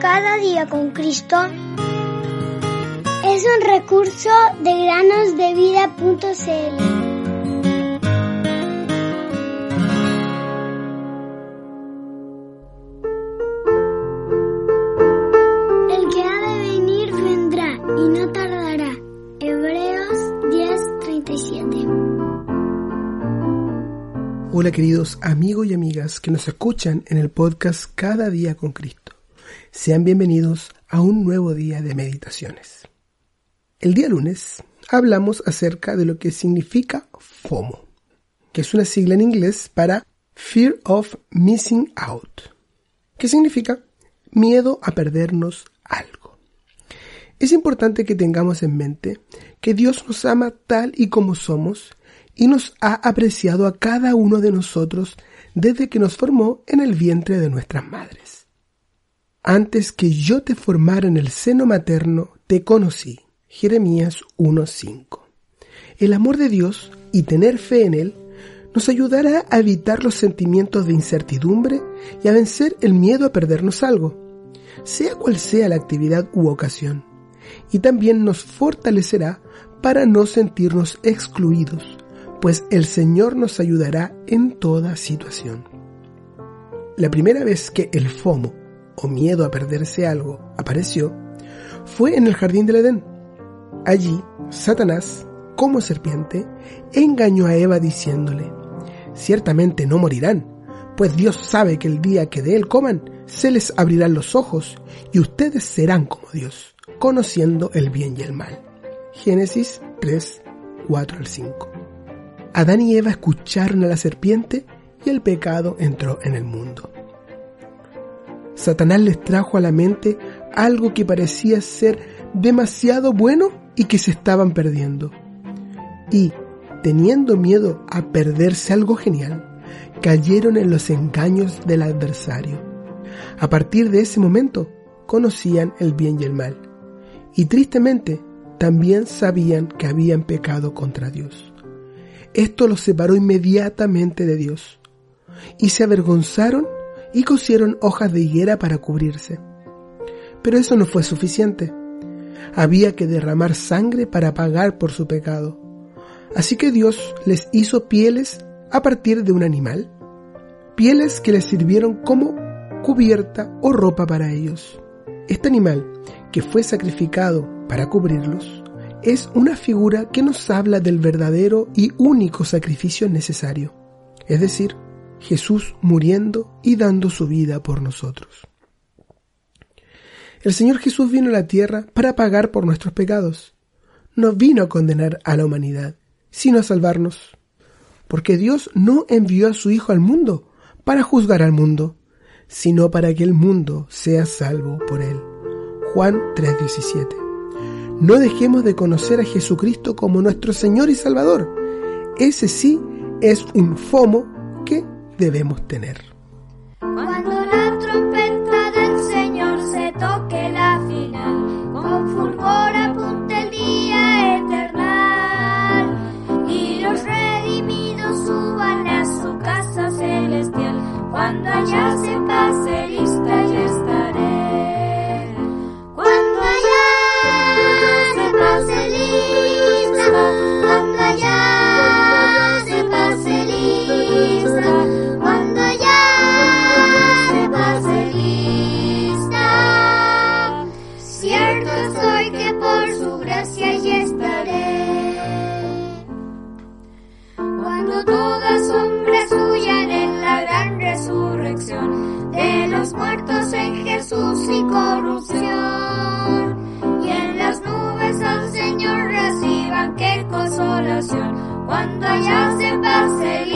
Cada día con Cristo es un recurso de granosdevida.cl. El que ha de venir vendrá y no tardará. Hebreos 10:37. Hola queridos amigos y amigas que nos escuchan en el podcast Cada día con Cristo. Sean bienvenidos a un nuevo día de meditaciones. El día lunes hablamos acerca de lo que significa FOMO, que es una sigla en inglés para Fear of Missing Out, que significa miedo a perdernos algo. Es importante que tengamos en mente que Dios nos ama tal y como somos y nos ha apreciado a cada uno de nosotros desde que nos formó en el vientre de nuestras madres. Antes que yo te formara en el seno materno, te conocí. Jeremías 1.5. El amor de Dios y tener fe en Él nos ayudará a evitar los sentimientos de incertidumbre y a vencer el miedo a perdernos algo, sea cual sea la actividad u ocasión, y también nos fortalecerá para no sentirnos excluidos, pues el Señor nos ayudará en toda situación. La primera vez que el FOMO, o miedo a perderse algo, apareció, fue en el jardín del Edén. Allí, Satanás, como serpiente, engañó a Eva diciéndole, ciertamente no morirán, pues Dios sabe que el día que de él coman, se les abrirán los ojos y ustedes serán como Dios, conociendo el bien y el mal. Génesis 3, 4 al 5. Adán y Eva escucharon a la serpiente y el pecado entró en el mundo. Satanás les trajo a la mente algo que parecía ser demasiado bueno y que se estaban perdiendo. Y, teniendo miedo a perderse algo genial, cayeron en los engaños del adversario. A partir de ese momento, conocían el bien y el mal. Y tristemente, también sabían que habían pecado contra Dios. Esto los separó inmediatamente de Dios. Y se avergonzaron y cosieron hojas de higuera para cubrirse. Pero eso no fue suficiente. Había que derramar sangre para pagar por su pecado. Así que Dios les hizo pieles a partir de un animal, pieles que les sirvieron como cubierta o ropa para ellos. Este animal, que fue sacrificado para cubrirlos, es una figura que nos habla del verdadero y único sacrificio necesario, es decir, Jesús muriendo y dando su vida por nosotros. El Señor Jesús vino a la tierra para pagar por nuestros pecados. No vino a condenar a la humanidad, sino a salvarnos. Porque Dios no envió a su Hijo al mundo para juzgar al mundo, sino para que el mundo sea salvo por él. Juan 3:17. No dejemos de conocer a Jesucristo como nuestro Señor y Salvador. Ese sí es un FOMO que debemos tener. cuando ya se pase el